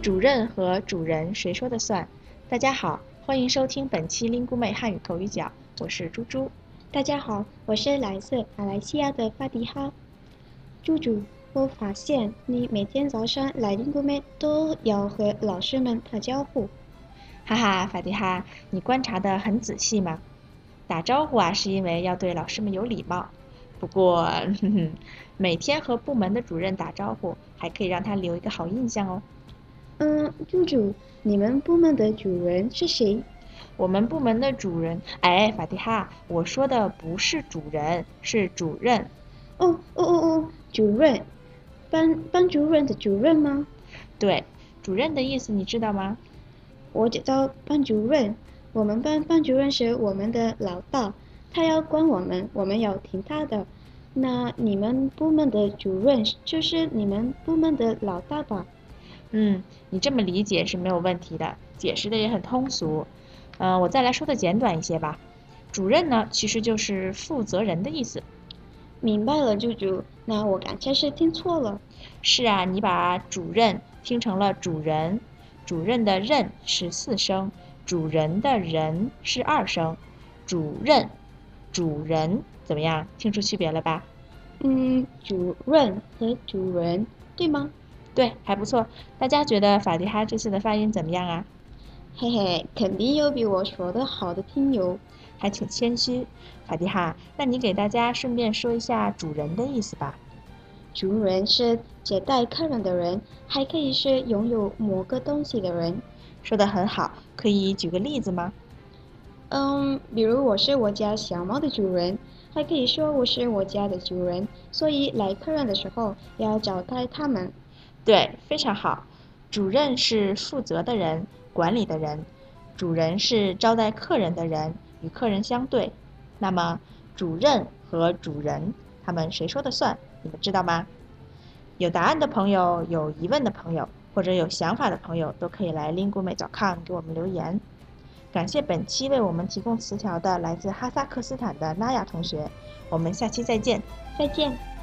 主任和主人谁说的算？大家好，欢迎收听本期 Lingu 妹汉语口语角，我是猪猪。大家好，我是来自马来西亚的法迪哈。猪猪，我发现你每天早上来 Lingu 妹都要和老师们打招呼。哈哈，法迪哈，你观察得很仔细嘛。打招呼啊，是因为要对老师们有礼貌。不过，哼哼，每天和部门的主任打招呼，还可以让他留一个好印象哦。嗯，猪猪，你们部门的主人是谁？我们部门的主人，哎，法蒂哈，我说的不是主人，是主任。哦哦哦哦，主任，班班主任的主任吗？对，主任的意思你知道吗？我知道班主任，我们班班主任是我们的老大。他要管我们，我们要听他的。那你们部门的主任就是你们部门的老大吧？嗯，你这么理解是没有问题的，解释的也很通俗。嗯，我再来说的简短一些吧。主任呢，其实就是负责人的意思。明白了，舅舅。那我刚才是听错了。是啊，你把主任听成了主人。主任的任是四声，主人的人是二声。主任。主人怎么样？听出区别了吧？嗯，主任和主人，对吗？对，还不错。大家觉得法蒂哈这次的发音怎么样啊？嘿嘿，肯定有比我说的好的听友，还挺谦虚。法蒂哈，那你给大家顺便说一下主人的意思吧。主人是接待客人的人，还可以是拥有某个东西的人。说的很好，可以举个例子吗？嗯，比如我是我家小猫的主人，还可以说我是我家的主人，所以来客人的时候要招待他们。对，非常好。主任是负责的人，管理的人；主人是招待客人的人，与客人相对。那么，主任和主人，他们谁说的算？你们知道吗？有答案的朋友，有疑问的朋友，或者有想法的朋友，都可以来 lingumei.com 给我们留言。感谢本期为我们提供词条的来自哈萨克斯坦的拉雅同学，我们下期再见，再见。